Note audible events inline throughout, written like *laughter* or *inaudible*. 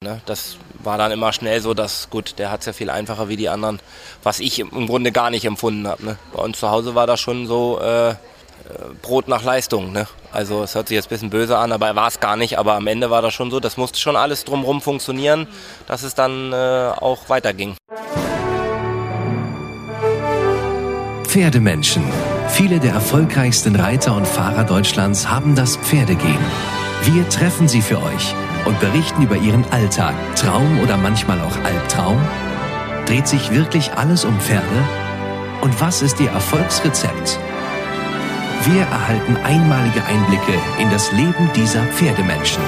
Ne, das war dann immer schnell so, dass gut, der hat es ja viel einfacher wie die anderen, was ich im Grunde gar nicht empfunden habe. Ne. Bei uns zu Hause war das schon so äh, Brot nach Leistung. Ne? Also es hört sich jetzt ein bisschen böse an, aber war es gar nicht. Aber am Ende war das schon so, das musste schon alles drumherum funktionieren, dass es dann äh, auch weiterging. Pferdemenschen. Viele der erfolgreichsten Reiter und Fahrer Deutschlands haben das Pferdegehen. Wir treffen sie für euch und berichten über ihren Alltag, Traum oder manchmal auch Albtraum. Dreht sich wirklich alles um Pferde? Und was ist ihr Erfolgsrezept? Wir erhalten einmalige Einblicke in das Leben dieser Pferdemenschen.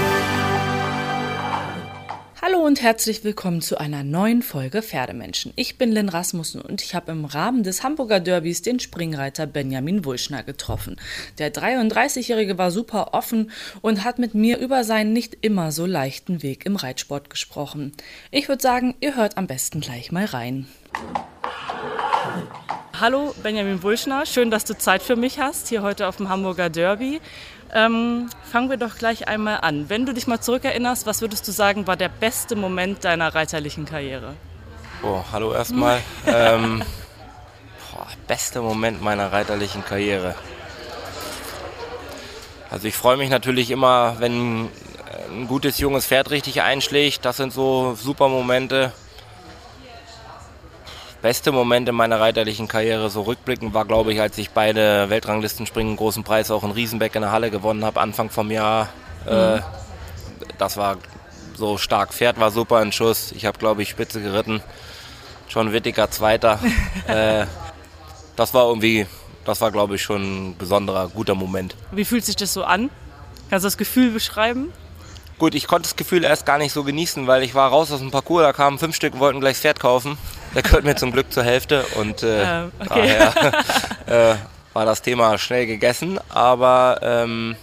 Und herzlich willkommen zu einer neuen Folge Pferdemenschen. Ich bin Lynn Rasmussen und ich habe im Rahmen des Hamburger Derbys den Springreiter Benjamin Wulschner getroffen. Der 33-Jährige war super offen und hat mit mir über seinen nicht immer so leichten Weg im Reitsport gesprochen. Ich würde sagen, ihr hört am besten gleich mal rein. Hallo Benjamin Wulschner, schön, dass du Zeit für mich hast, hier heute auf dem Hamburger Derby. Ähm, fangen wir doch gleich einmal an. Wenn du dich mal zurückerinnerst, was würdest du sagen, war der beste Moment deiner reiterlichen Karriere? Oh, hallo erstmal. *laughs* ähm, boah, bester Moment meiner reiterlichen Karriere. Also ich freue mich natürlich immer, wenn ein gutes junges Pferd richtig einschlägt. Das sind so super Momente beste Moment in meiner reiterlichen Karriere so rückblicken war, glaube ich, als ich beide Weltranglistenspringen großen Preis auch in Riesenbeck in der Halle gewonnen habe, Anfang vom Jahr. Äh, mhm. Äh, das war so stark. Pferd war super in Schuss. Ich habe, glaube ich, Spitze geritten. John Wittiger Zweiter. *laughs* äh, das war irgendwie, das war, glaube ich, schon ein besonderer, guter Moment. Wie fühlt sich das so an? Kannst du das Gefühl beschreiben? Gut, ich konnte das Gefühl erst gar nicht so genießen, weil ich war raus aus dem Parcours, da kamen fünf Stück und wollten gleich das Pferd kaufen. Der gehört mir zum Glück zur Hälfte und äh, äh, okay. daher *laughs* äh, war das Thema schnell gegessen. Aber ähm,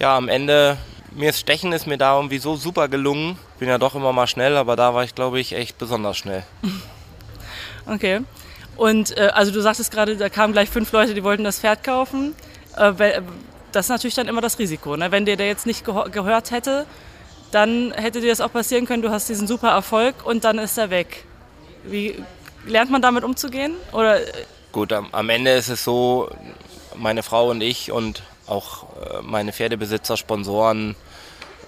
ja, am Ende, mir ist Stechen ist mir da irgendwie so super gelungen. Bin ja doch immer mal schnell, aber da war ich, glaube ich, echt besonders schnell. *laughs* Okay. Und äh, also du sagtest gerade, da kamen gleich fünf Leute, die wollten das Pferd kaufen. Äh, das ist natürlich dann immer das Risiko. Ne? Wenn dir der jetzt nicht gehört hätte, dann hätte dir das auch passieren können, du hast diesen super Erfolg und dann ist er weg. Wie lernt man damit umzugehen? Oder? Gut, am, am Ende ist es so, meine Frau und ich und auch äh, meine Pferdebesitzer, Sponsoren,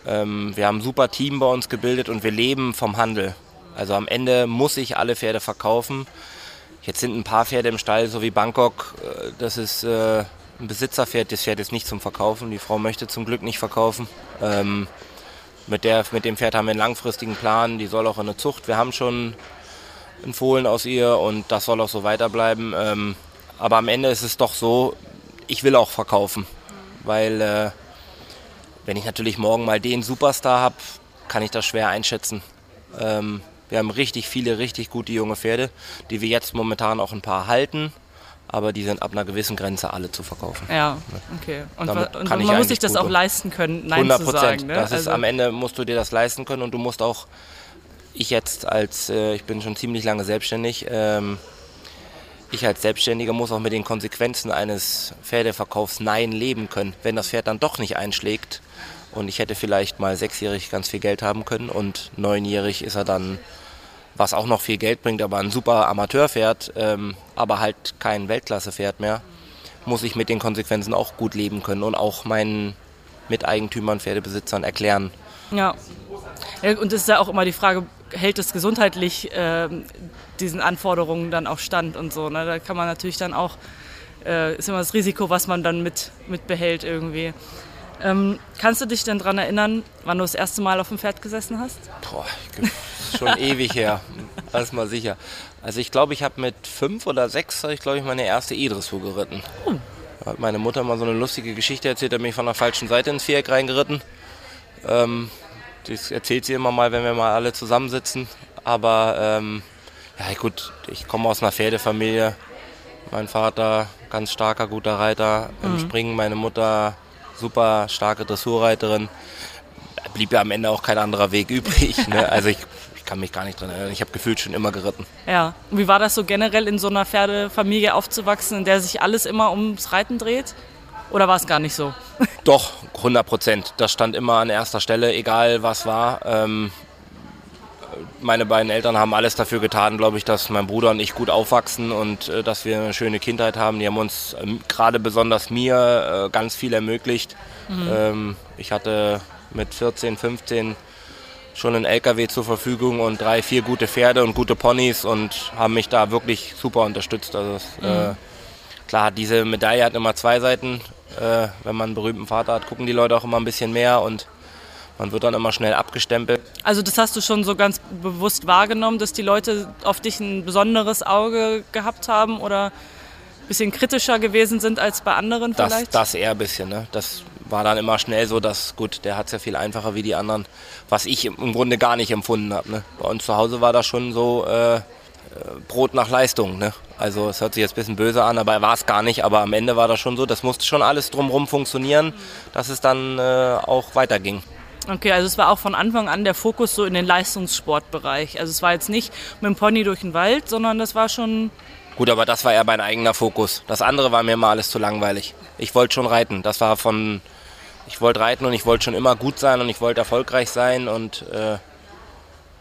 ähm, wir haben ein super Team bei uns gebildet und wir leben vom Handel. Also am Ende muss ich alle Pferde verkaufen. Jetzt sind ein paar Pferde im Stall, so wie Bangkok. Äh, das ist äh, ein Besitzerpferd, das Pferd ist nicht zum Verkaufen. Die Frau möchte zum Glück nicht verkaufen. Ähm, mit, der, mit dem Pferd haben wir einen langfristigen Plan. Die soll auch in eine Zucht. Wir haben schon ein Fohlen aus ihr und das soll auch so weiterbleiben. Ähm, aber am Ende ist es doch so, ich will auch verkaufen. Weil äh, wenn ich natürlich morgen mal den Superstar habe, kann ich das schwer einschätzen. Ähm, wir haben richtig viele, richtig gute junge Pferde, die wir jetzt momentan auch ein paar halten aber die sind ab einer gewissen Grenze alle zu verkaufen. Ja, okay. Und, und man muss sich das auch leisten können, Nein 100 zu sagen. Ne? Das ist, also am Ende musst du dir das leisten können und du musst auch, ich jetzt als, äh, ich bin schon ziemlich lange selbstständig, ähm, ich als Selbstständiger muss auch mit den Konsequenzen eines Pferdeverkaufs Nein leben können. Wenn das Pferd dann doch nicht einschlägt und ich hätte vielleicht mal sechsjährig ganz viel Geld haben können und neunjährig ist er dann was auch noch viel Geld bringt, aber ein super Amateurpferd, ähm, aber halt kein Weltklassepferd mehr, muss ich mit den Konsequenzen auch gut leben können und auch meinen Miteigentümern, Pferdebesitzern erklären. Ja. ja und es ist ja auch immer die Frage, hält es gesundheitlich äh, diesen Anforderungen dann auch stand und so. Ne? Da kann man natürlich dann auch, äh, ist immer das Risiko, was man dann mit, mit behält irgendwie. Ähm, kannst du dich denn daran erinnern, wann du das erste Mal auf dem Pferd gesessen hast? Boah, schon *laughs* ewig her. Ist mal sicher. Also ich glaube, ich habe mit fünf oder sechs, ich glaube ich, meine erste E-Dressur geritten. Oh. Da hat meine Mutter mal so eine lustige Geschichte erzählt, da bin ich von der falschen Seite ins Viereck reingeritten. Ähm, das erzählt sie immer mal, wenn wir mal alle zusammensitzen. Aber ähm, ja gut, ich komme aus einer Pferdefamilie. Mein Vater, ganz starker, guter Reiter im mhm. Springen. Meine Mutter, super starke Dressurreiterin. Da blieb ja am Ende auch kein anderer Weg übrig. Ne? *laughs* Also ich, ich, kann mich gar nicht dran erinnern. Ich habe gefühlt schon immer geritten. Ja. Und wie war das so generell in so einer Pferdefamilie aufzuwachsen, in der sich alles immer ums Reiten dreht? Oder war es gar nicht so? *laughs* Doch, 100 Prozent. Das stand immer an erster Stelle, egal was war. Ähm, meine beiden Eltern haben alles dafür getan, glaube ich, dass mein Bruder und ich gut aufwachsen und äh, dass wir eine schöne Kindheit haben. Die haben uns ähm, gerade besonders mir äh, ganz viel ermöglicht. Mhm. Ähm, ich hatte mit 14, 15 schon einen LKW zur Verfügung und drei, vier gute Pferde und gute Ponys und haben mich da wirklich super unterstützt. Also es, mhm. äh, klar, diese Medaille hat immer zwei Seiten. Äh, wenn man einen berühmten Vater hat, gucken die Leute auch immer ein bisschen mehr und man wird dann immer schnell abgestempelt. Also das hast du schon so ganz bewusst wahrgenommen, dass die Leute auf dich ein besonderes Auge gehabt haben oder ein bisschen kritischer gewesen sind als bei anderen vielleicht? Das, das eher ein bisschen. Ne? Das war dann immer schnell so, dass gut, der hat es ja viel einfacher wie die anderen, was ich im Grunde gar nicht empfunden habe. Ne? Bei uns zu Hause war das schon so äh, Brot nach Leistung. Ne? Also es hört sich jetzt ein bisschen böse an, aber war es gar nicht. Aber am Ende war das schon so, das musste schon alles drumherum funktionieren, dass es dann äh, auch weiterging. Okay, also es war auch von Anfang an der Fokus so in den Leistungssportbereich. Also es war jetzt nicht mit dem Pony durch den Wald, sondern das war schon. Gut, aber das war eher mein eigener Fokus. Das andere war mir mal alles zu langweilig. Ich wollte schon reiten. Das war von. Ich wollte reiten und ich wollte schon immer gut sein und ich wollte erfolgreich sein und äh,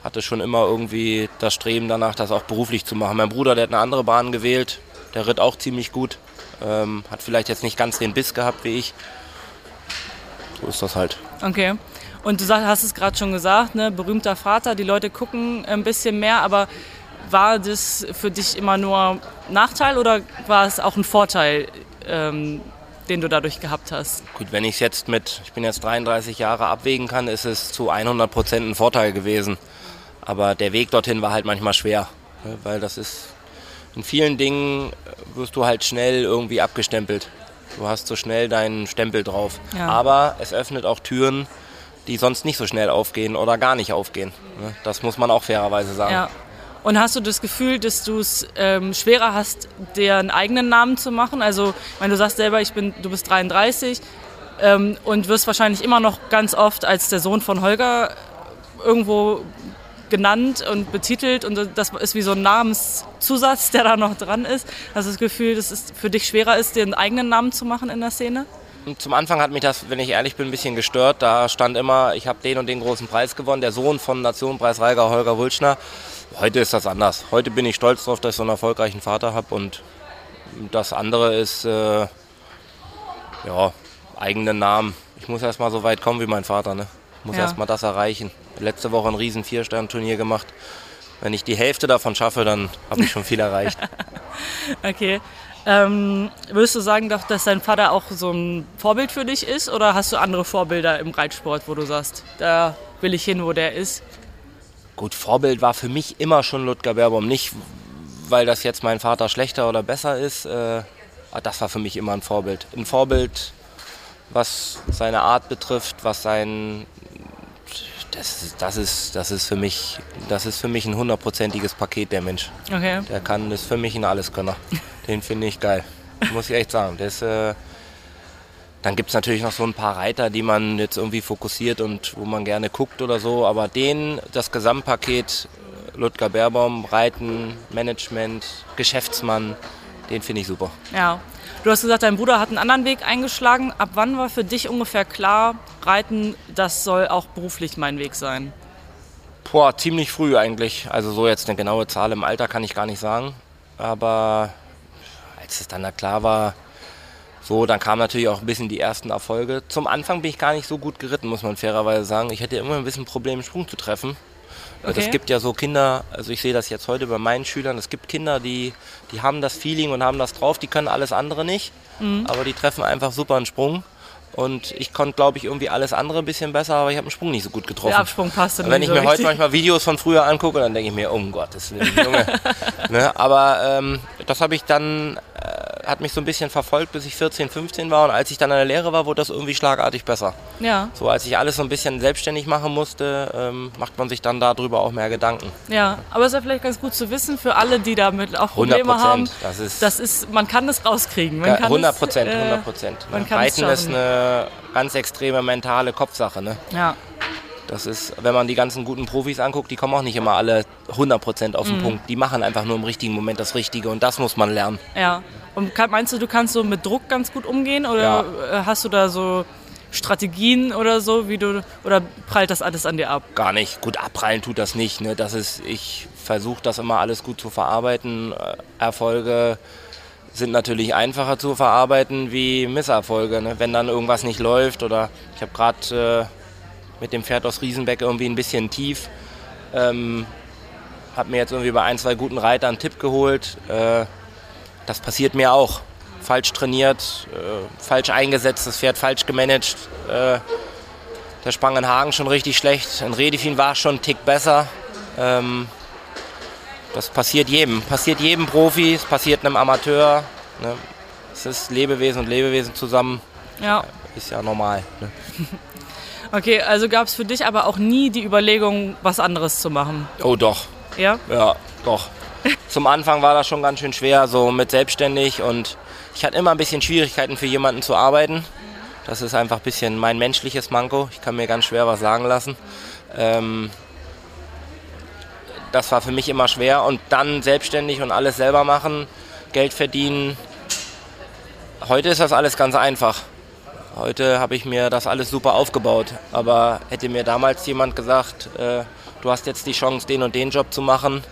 hatte schon immer irgendwie das Streben danach, das auch beruflich zu machen. Mein Bruder, der hat eine andere Bahn gewählt. Der ritt auch ziemlich gut. Ähm, hat vielleicht jetzt nicht ganz den Biss gehabt wie ich. So ist das halt. Okay. Und du hast es gerade schon gesagt, ne, berühmter Vater, die Leute gucken ein bisschen mehr, aber war das für dich immer nur Nachteil oder war es auch ein Vorteil, ähm, den du dadurch gehabt hast? Gut, wenn ich es jetzt mit, ich bin jetzt 33 Jahre abwägen kann, ist es zu 100 Prozent ein Vorteil gewesen. Aber der Weg dorthin war halt manchmal schwer, ne, weil das ist, in vielen Dingen wirst du halt schnell irgendwie abgestempelt. Du hast so schnell deinen Stempel drauf. Ja. Aber es öffnet auch Türen, die sonst nicht so schnell aufgehen oder gar nicht aufgehen. Ne? Das muss man auch fairerweise sagen. Ja. Und hast du das Gefühl, dass du es ähm, schwerer hast, dir einen eigenen Namen zu machen? Also, wenn du sagst selber, ich bin, du bist 33 ähm, und wirst wahrscheinlich immer noch ganz oft als der Sohn von Holger irgendwo genannt und betitelt und das ist wie so ein Namenszusatz, der da noch dran ist. Hast du das Gefühl, dass es für dich schwerer ist, einen eigenen Namen zu machen in der Szene? Zum Anfang hat mich das, wenn ich ehrlich bin, ein bisschen gestört. Da stand immer, ich habe den und den großen Preis gewonnen, der Sohn von Nationenpreisreiger Holger Wulschner. Heute ist das anders. Heute bin ich stolz darauf, dass ich so einen erfolgreichen Vater habe und das andere ist, äh, ja, eigenen Namen. Ich muss erst mal so weit kommen wie mein Vater. Ne? Ich muss ja. erst mal das erreichen. Letzte Woche ein riesen Vierstern-Turnier gemacht. Wenn ich die Hälfte davon schaffe, dann habe ich schon viel erreicht. *laughs* okay. Ähm, würdest du sagen, dass dein Vater auch so ein Vorbild für dich ist oder hast du andere Vorbilder im Reitsport, wo du sagst, da will ich hin, wo der ist? Gut, Vorbild war für mich immer schon Ludger Berbaum. Nicht, weil das jetzt mein Vater schlechter oder besser ist. Äh, das war für mich immer ein Vorbild. Ein Vorbild, was seine Art betrifft, was sein. Das, das, ist, das, ist für mich, das ist für mich ein hundertprozentiges Paket, der Mensch. Okay. Der kann, das ist für mich ein Alleskönner. Den finde ich geil. Muss ich echt sagen. Das, äh, dann gibt es natürlich noch so ein paar Reiter, die man jetzt irgendwie fokussiert und wo man gerne guckt oder so. Aber den, das Gesamtpaket, Ludger Beerbaum, Reiten, Management, Geschäftsmann, den finde ich super. Ja. Du hast gesagt, dein Bruder hat einen anderen Weg eingeschlagen. Ab wann war für dich ungefähr klar, Reiten, das soll auch beruflich mein Weg sein? Boah, ziemlich früh eigentlich. Also so jetzt eine genaue Zahl im Alter kann ich gar nicht sagen. Aber als es dann da klar war, so, dann kamen natürlich auch ein bisschen die ersten Erfolge. Zum Anfang bin ich gar nicht so gut geritten, muss man fairerweise sagen. Ich hatte immer ein bisschen Probleme, Sprung zu treffen. Okay. Es gibt ja so Kinder, also ich sehe das jetzt heute bei meinen Schülern, es gibt Kinder, die, die haben das Feeling und haben das drauf, die können alles andere nicht, mhm. aber die treffen einfach super einen Sprung. Und ich konnte, glaube ich, irgendwie alles andere ein bisschen besser, aber ich habe den Sprung nicht so gut getroffen. Der Absprung passte nicht Wenn ich so mir richtig. heute manchmal Videos von früher angucke, dann denke ich mir, um Gottes Willen, Junge. *laughs* ne? Aber ähm, das habe ich dann hat mich so ein bisschen verfolgt, bis ich 14, 15 war. Und als ich dann in der Lehre war, wurde das irgendwie schlagartig besser. Ja. So als ich alles so ein bisschen selbstständig machen musste, ähm, macht man sich dann darüber auch mehr Gedanken. Ja, aber es ist ja vielleicht ganz gut zu wissen für alle, die damit auch Probleme haben. Das ist, das ist, man kann das rauskriegen. Man kann 100 Prozent, 100 äh, Prozent. Ne? Reiten ist eine ganz extreme mentale Kopfsache. Ne? Ja. Das ist, wenn man die ganzen guten Profis anguckt, die kommen auch nicht immer alle 100% auf den mhm. Punkt. Die machen einfach nur im richtigen Moment das Richtige und das muss man lernen. Ja, Und meinst du, du kannst so mit Druck ganz gut umgehen oder ja. Äh, hast du da so Strategien oder so, wie du oder prallt das alles an dir ab? Gar nicht. Gut, abprallen tut das nicht. Ne? Das ist, ich versuche das immer alles gut zu verarbeiten. Äh, Erfolge sind natürlich einfacher zu verarbeiten wie Misserfolge. Ne? Wenn dann irgendwas nicht läuft oder ich habe gerade äh, mit dem Pferd aus Riesenbeck irgendwie ein bisschen tief. Ähm, habe mir jetzt irgendwie bei ein, zwei guten Reitern einen Tipp geholt. Äh, das passiert mir auch. Falsch trainiert, äh, falsch eingesetzt, das Pferd falsch gemanagt. Äh, der sprang in Hagen schon richtig schlecht. In Redefin war schon einen Tick besser. Ähm, das passiert jedem. Passiert jedem Profi, es passiert einem Amateur. Ne? Es ist Lebewesen und Lebewesen zusammen. Ja. Ist ja normal. Ne? *laughs* okay, also gab es für dich aber auch nie die Überlegung, was anderes zu machen? Oh doch. Ja? Ja, doch. Zum Anfang war das schon ganz schön schwer, so mit selbstständig und ich hatte immer ein bisschen Schwierigkeiten für jemanden zu arbeiten. Das ist einfach ein bisschen mein menschliches Manko. Ich kann mir ganz schwer was sagen lassen. Ähm, das war für mich immer schwer und dann selbstständig und alles selber machen, Geld verdienen. Heute ist das alles ganz einfach. Heute habe ich mir das alles super aufgebaut. Aber hätte mir damals jemand gesagt, äh, du hast jetzt die Chance, den und den Job zu machen,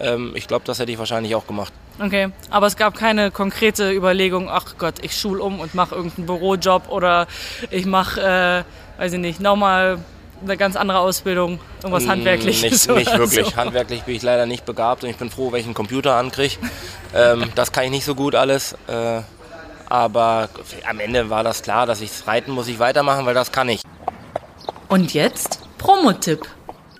ähm, ich glaube, das hätte ich wahrscheinlich auch gemacht. Okay, aber es gab keine konkrete Überlegung, ach Gott, ich schul um und mache irgendeinen Bürojob oder ich mache, äh, weiß ich nicht, nochmal eine ganz andere Ausbildung, irgendwas mm, Handwerkliches? Nicht, nicht wirklich. So. Handwerklich bin ich leider nicht begabt und ich bin froh, welchen Computer ankriege. ähm, das kann ich nicht so gut alles. Äh, aber am Ende war das klar, dass ich Reiten muss ich weitermachen, weil das kann ich. Und jetzt Promotipp.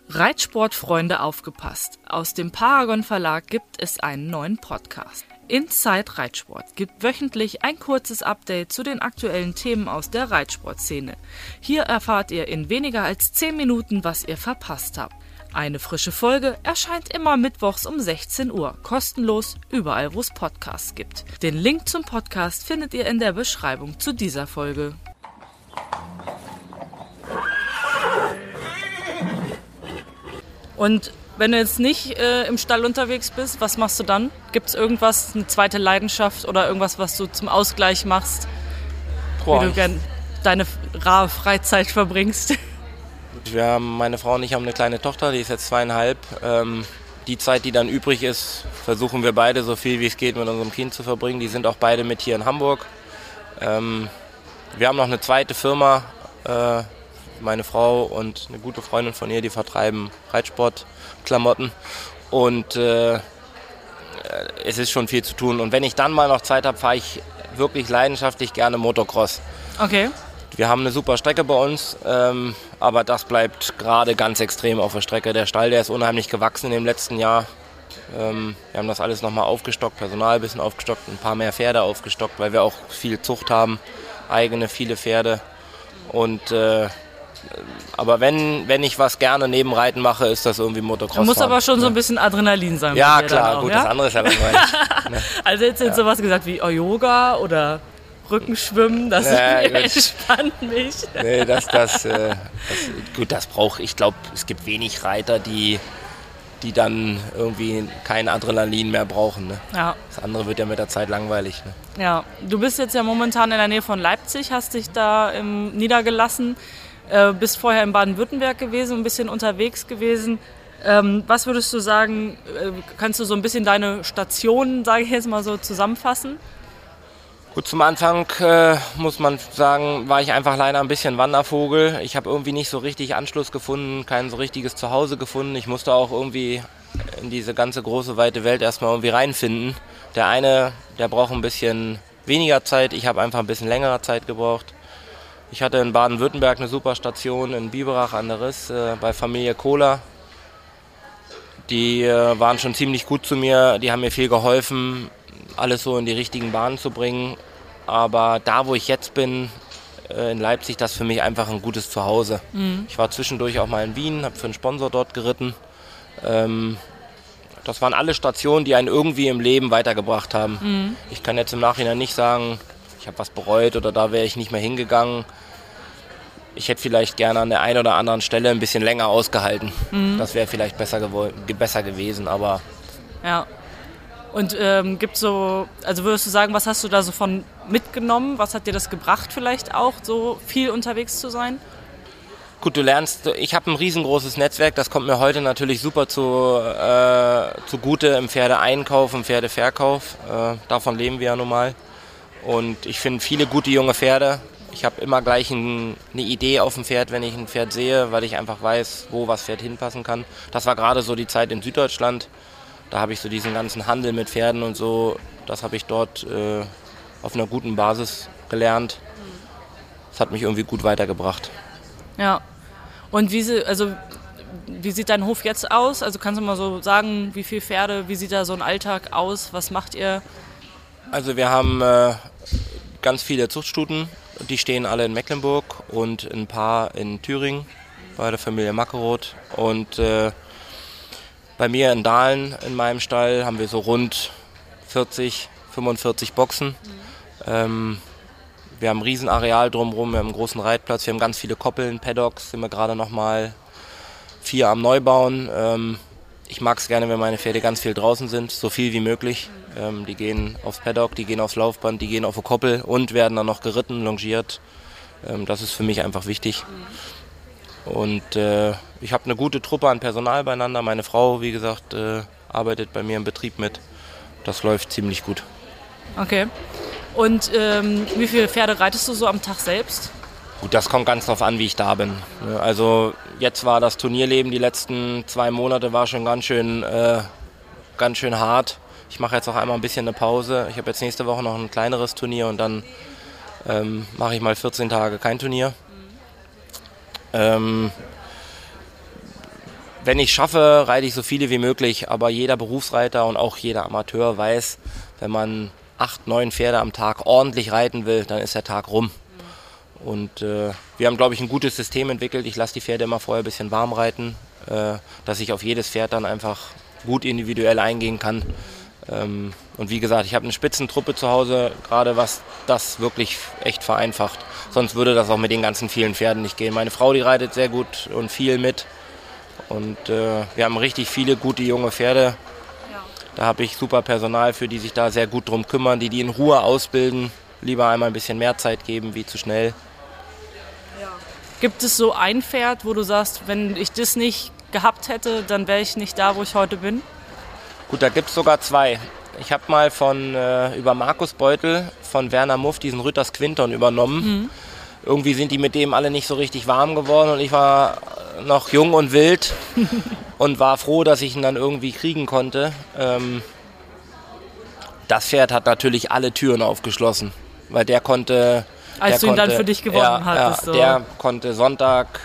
Reitsportfreunde aufgepasst. Aus dem Paragon Verlag gibt es einen neuen Podcast. Inside Reitsport gibt wöchentlich ein kurzes Update zu den aktuellen Themen aus der Reitsportszene. Hier erfahrt ihr in weniger als 10 Minuten, was ihr verpasst habt. Eine frische Folge erscheint immer mittwochs um 16 Uhr, kostenlos überall, wo es Podcasts gibt. Den Link zum Podcast findet ihr in der Beschreibung zu dieser Folge. Und wenn du jetzt nicht äh, im Stall unterwegs bist, was machst du dann? Gibt es irgendwas, eine zweite Leidenschaft oder irgendwas, was du zum Ausgleich machst, Boah, wie du gern deine rare Freizeit verbringst? *laughs* Wir haben, meine Frau und ich haben eine kleine Tochter, die ist jetzt zweieinhalb. Ähm, die Zeit, die dann übrig ist, versuchen wir beide so viel wie es geht mit unserem Kind zu verbringen. Die sind auch beide mit hier in Hamburg. Ähm, wir haben noch eine zweite Firma, äh, meine Frau und eine gute Freundin von ihr, die vertreiben Reitsportklamotten. Und äh, es ist schon viel zu tun. Und wenn ich dann mal noch Zeit habe, fahre ich wirklich leidenschaftlich gerne Motocross. Okay. Wir haben eine super Strecke bei uns, ähm, aber das bleibt gerade ganz extrem auf der Strecke. Der Stall, der ist unheimlich gewachsen in dem letzten Jahr. Ähm, wir haben das alles nochmal aufgestockt, Personal ein bisschen aufgestockt, ein paar mehr Pferde aufgestockt, weil wir auch viel Zucht haben, eigene, viele Pferde. Und äh, aber wenn, wenn ich was gerne neben Reiten mache, ist das irgendwie Motocross. Da muss aber schon so ein bisschen Adrenalin sein. Ja, klar, auch, gut, ja? das andere ist ja langweilig. *laughs* ne? Also jetzt ja. sowas gesagt wie oh, Yoga oder Rückenschwimmen, das ja, *laughs* entspannt mich. Nee, das, das, äh, das gut, das braucht, ich glaube, es gibt wenig Reiter, die, die dann irgendwie kein Adrenalin mehr brauchen. Ne? Ja. Das andere wird ja mit der Zeit langweilig. Ne? Ja, du bist jetzt ja momentan in der Nähe von Leipzig, hast dich da im, niedergelassen. Äh, bist vorher in Baden-Württemberg gewesen, ein bisschen unterwegs gewesen. Ähm, was würdest du sagen, äh, kannst du so ein bisschen deine Stationen, sage ich jetzt mal so, zusammenfassen? Gut, zum Anfang äh, muss man sagen, war ich einfach leider ein bisschen Wandervogel. Ich habe irgendwie nicht so richtig Anschluss gefunden, kein so richtiges Zuhause gefunden. Ich musste auch irgendwie in diese ganze große, weite Welt erstmal irgendwie reinfinden. Der eine, der braucht ein bisschen weniger Zeit, ich habe einfach ein bisschen längere Zeit gebraucht. Ich hatte in Baden-Württemberg eine super Station in Biberach an der Riss äh, bei Familie Kohler. Die äh, waren schon ziemlich gut zu mir, die haben mir viel geholfen, alles so in die richtigen Bahnen zu bringen. Aber da, wo ich jetzt bin, äh, in Leipzig, das ist für mich einfach ein gutes Zuhause. Mhm. Ich war zwischendurch auch mal in Wien, habe für einen Sponsor dort geritten. Ähm, das waren alle Stationen, die einen irgendwie im Leben weitergebracht haben. Mhm. Ich kann jetzt im Nachhinein nicht sagen, ich habe was bereut oder da wäre ich nicht mehr hingegangen. Ich hätte vielleicht gerne an der einen oder anderen Stelle ein bisschen länger ausgehalten. Mhm. Das wäre vielleicht besser, besser gewesen, aber. Ja. Und ähm, gibt so, also würdest du sagen, was hast du da so von mitgenommen? Was hat dir das gebracht vielleicht auch, so viel unterwegs zu sein? Gut, du lernst, ich habe ein riesengroßes Netzwerk, das kommt mir heute natürlich super zu, äh, zugute im Pferdeeinkauf, im Pferdeverkauf. Äh, davon leben wir ja nun mal. Und ich finde viele gute junge Pferde. Ich habe immer gleich ein, eine Idee auf dem Pferd, wenn ich ein Pferd sehe, weil ich einfach weiß, wo was Pferd hinpassen kann. Das war gerade so die Zeit in Süddeutschland da habe ich so diesen ganzen Handel mit Pferden und so, das habe ich dort äh, auf einer guten Basis gelernt. Das hat mich irgendwie gut weitergebracht. Ja. Und wie, sie, also, wie sieht dein Hof jetzt aus? Also kannst du mal so sagen, wie viele Pferde, wie sieht da so ein Alltag aus? Was macht ihr? Also wir haben äh, ganz viele Zuchtstuten, die stehen alle in Mecklenburg und ein paar in Thüringen bei der Familie Mackeroth. Und äh, bei mir in Dahlen in meinem Stall haben wir so rund 40, 45 Boxen. Mhm. Ähm, wir haben ein Riesenareal drumherum, wir haben einen großen Reitplatz, wir haben ganz viele Koppeln, Paddocks sind wir gerade nochmal vier am Neubauen. Ähm, ich mag es gerne, wenn meine Pferde ganz viel draußen sind, so viel wie möglich. Ähm, die gehen aufs Paddock, die gehen aufs Laufband, die gehen auf eine Koppel und werden dann noch geritten, longiert. Ähm, das ist für mich einfach wichtig. Mhm. Und äh, ich habe eine gute Truppe an Personal beieinander. Meine Frau, wie gesagt, äh, arbeitet bei mir im Betrieb mit. Das läuft ziemlich gut. Okay. Und ähm, wie viele Pferde reitest du so am Tag selbst? Gut, das kommt ganz drauf an, wie ich da bin. Also jetzt war das Turnierleben, die letzten zwei Monate war schon ganz schön, äh, ganz schön hart. Ich mache jetzt auch einmal ein bisschen eine Pause. Ich habe jetzt nächste Woche noch ein kleineres Turnier und dann ähm, mache ich mal 14 Tage kein Turnier. Ähm, wenn ich schaffe, reite ich so viele wie möglich, aber jeder Berufsreiter und auch jeder Amateur weiß, wenn man acht, neun Pferde am Tag ordentlich reiten will, dann ist der Tag rum. Und äh, wir haben, glaube ich, ein gutes System entwickelt. Ich lasse die Pferde immer vorher ein bisschen warm reiten, äh, dass ich auf jedes Pferd dann einfach gut individuell eingehen kann. Ähm, und wie gesagt, ich habe eine Spitzentruppe zu Hause, gerade was das wirklich echt vereinfacht. Sonst würde das auch mit den ganzen vielen Pferden nicht gehen. Meine Frau, die reitet sehr gut und viel mit. Und äh, wir haben richtig viele gute junge Pferde. Da habe ich super Personal für, die sich da sehr gut drum kümmern, die die in Ruhe ausbilden. Lieber einmal ein bisschen mehr Zeit geben, wie zu schnell. Gibt es so ein Pferd, wo du sagst, wenn ich das nicht gehabt hätte, dann wäre ich nicht da, wo ich heute bin? Gut, da gibt es sogar zwei. Ich habe mal von äh, über Markus Beutel von Werner Muff diesen Rütters Quinton übernommen. Mhm. Irgendwie sind die mit dem alle nicht so richtig warm geworden und ich war noch jung und wild *laughs* und war froh, dass ich ihn dann irgendwie kriegen konnte. Ähm, das Pferd hat natürlich alle Türen aufgeschlossen, weil der konnte. Als der du ihn dann für dich gewonnen ja, hattest. Ja, so. Der konnte Sonntag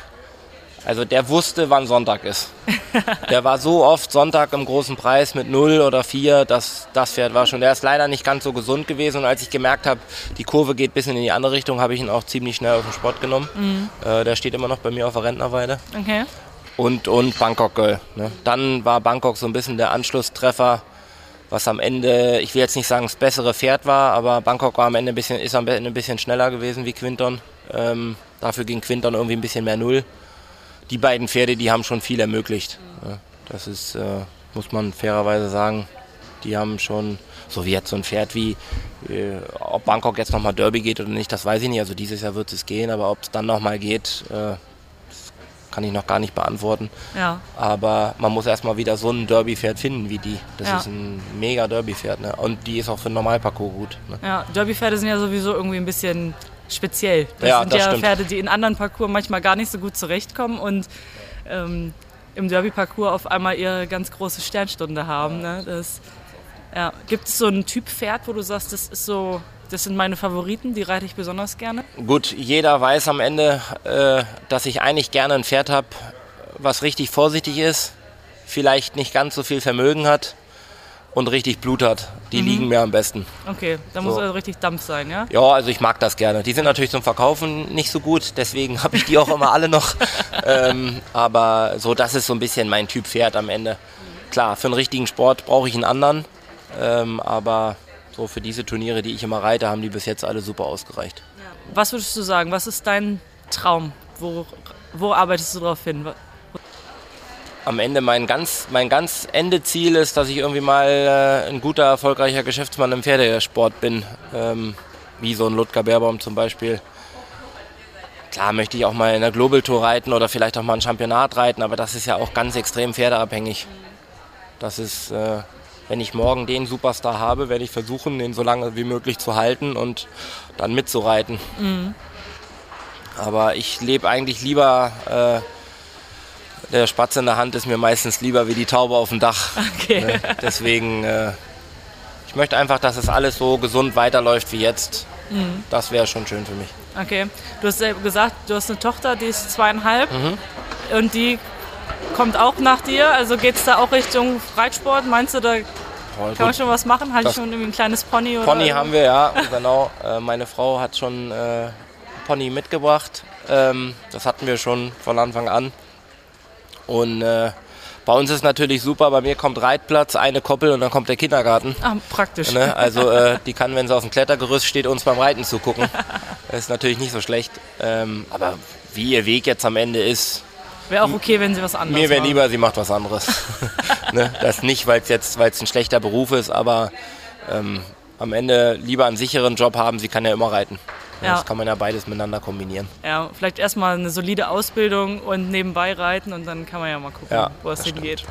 also der wusste, wann Sonntag ist. *laughs* der war so oft Sonntag im großen Preis mit 0 oder 4, dass das Pferd war schon. Der ist leider nicht ganz so gesund gewesen und als ich gemerkt habe, die Kurve geht ein bisschen in die andere Richtung, habe ich ihn auch ziemlich schnell auf den Sport genommen. Mhm. Äh, der steht immer noch bei mir auf der Rentnerweide. Okay. Und, und Bangkok Girl. Ne? Dann war Bangkok so ein bisschen der Anschlusstreffer, was am Ende, ich will jetzt nicht sagen, das bessere Pferd war, aber Bangkok war am Ende ein bisschen, ist am Ende ein bisschen schneller gewesen wie Quinton. Ähm, dafür ging Quinton irgendwie ein bisschen mehr Null die beiden Pferde, die haben schon viel ermöglicht. Das ist, äh, muss man fairerweise sagen, die haben schon, so wie jetzt so ein Pferd wie, äh, ob Bangkok jetzt nochmal Derby geht oder nicht, das weiß ich nicht. Also dieses Jahr wird es gehen, aber ob es dann nochmal geht, äh, kann ich noch gar nicht beantworten. Ja. Aber man muss erstmal wieder so ein Derby-Pferd finden wie die. Das ja. ist ein mega Derby-Pferd. Ne? Und die ist auch für einen Normalparcours gut. Ne? Ja, Derby-Pferde sind ja sowieso irgendwie ein bisschen speziell. Das ja, sind das ja stimmt. Pferde, die in anderen Parcours manchmal gar nicht so gut zurechtkommen und ähm, im Derby-Parcours auf einmal ihre ganz große Sternstunde haben. Ne? Das, ja. Gibt es so einen Typ Pferd, wo du sagst, das ist so, das sind meine Favoriten, die reite ich besonders gerne? Gut, jeder weiß am Ende, äh, dass ich eigentlich gerne ein Pferd habe, was richtig vorsichtig ist, vielleicht nicht ganz so viel Vermögen hat und richtig Blut hat. Die mhm. liegen mir am besten. Okay, da muss also richtig Dampf sein, ja? Ja, also ich mag das gerne. Die sind natürlich zum Verkaufen nicht so gut, deswegen *laughs* habe ich die auch immer alle noch. Ähm, aber so, das ist so ein bisschen mein Typ Pferd am Ende. Klar, für einen richtigen Sport brauche ich einen anderen, ähm, aber so für diese Turniere, die ich immer reite, haben die bis jetzt alle super ausgereicht. Was würdest du sagen? Was ist dein Traum? Wo, wo arbeitest du darauf hin? Am Ende mein ganz, mein ganz Endeziel ist, dass ich irgendwie mal äh, ein guter, erfolgreicher Geschäftsmann im Pferdesport bin. Ähm, wie so ein Ludger Beerbaum zum Beispiel. Klar möchte ich auch mal in der Global Tour reiten oder vielleicht auch mal ein Championat reiten, aber das ist ja auch ganz extrem pferdeabhängig. Das ist, äh, wenn ich morgen den Superstar habe, werde ich versuchen, den so lange wie möglich zu halten und dann mitzureiten. Mhm. Aber ich lebe eigentlich lieber, äh, der Spatz in der Hand ist mir meistens lieber wie die Taube auf dem Dach. Okay. Ne? Deswegen, äh, ich möchte einfach, dass es alles so gesund weiterläuft wie jetzt. Mhm. Das wäre schon schön für mich. Okay. Du hast gesagt, du hast eine Tochter, die ist zweieinhalb mhm. und die kommt auch nach dir. Also geht es da auch Richtung Reitsport? Meinst du, da kann man schon was machen? Hat schon irgendwie ein kleines Pony? Oder Pony haben wir, ja, genau. Äh, meine Frau hat schon äh, Pony mitgebracht. Ähm, das hatten wir schon von Anfang an. Und äh, bei uns ist natürlich super, bei mir kommt Reitplatz, eine Koppel und dann kommt der Kindergarten. Ah, praktisch. Ne? Also äh, die kann, wenn sie auf dem Klettergerüst steht, uns beim Reiten zugucken. Das *laughs* ist natürlich nicht so schlecht. Ähm, aber wie ihr Weg jetzt am Ende ist. Wäre auch okay, wenn sie was anderes Mir wäre lieber, sie macht was anderes. *laughs* *laughs* ne? Das nicht, weil es jetzt weil's ein schlechter Beruf ist, aber ähm, am Ende lieber einen sicheren Job haben, sie kann ja immer reiten. Ja. Das kann man ja beides miteinander kombinieren. Ja, vielleicht erstmal eine solide Ausbildung und nebenbei reiten und dann kann man ja mal gucken, ja, wo es hingeht.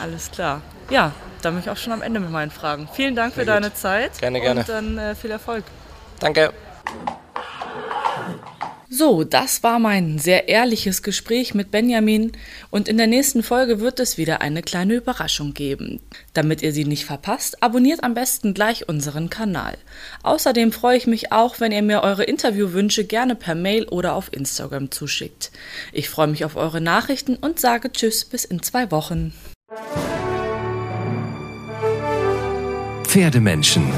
Alles klar. Ja, dann bin ich auch schon am Ende mit meinen Fragen. Vielen Dank Sehr für gut. deine Zeit. Gerne, gerne. Und dann äh, viel Erfolg. Danke. So, das war mein sehr ehrliches Gespräch mit Benjamin und in der nächsten Folge wird es wieder eine kleine Überraschung geben. Damit ihr sie nicht verpasst, abonniert am besten gleich unseren Kanal. Außerdem freue ich mich auch, wenn ihr mir eure Interviewwünsche gerne per Mail oder auf Instagram zuschickt. Ich freue mich auf eure Nachrichten und sage Tschüss bis in zwei Wochen. Pferdemenschen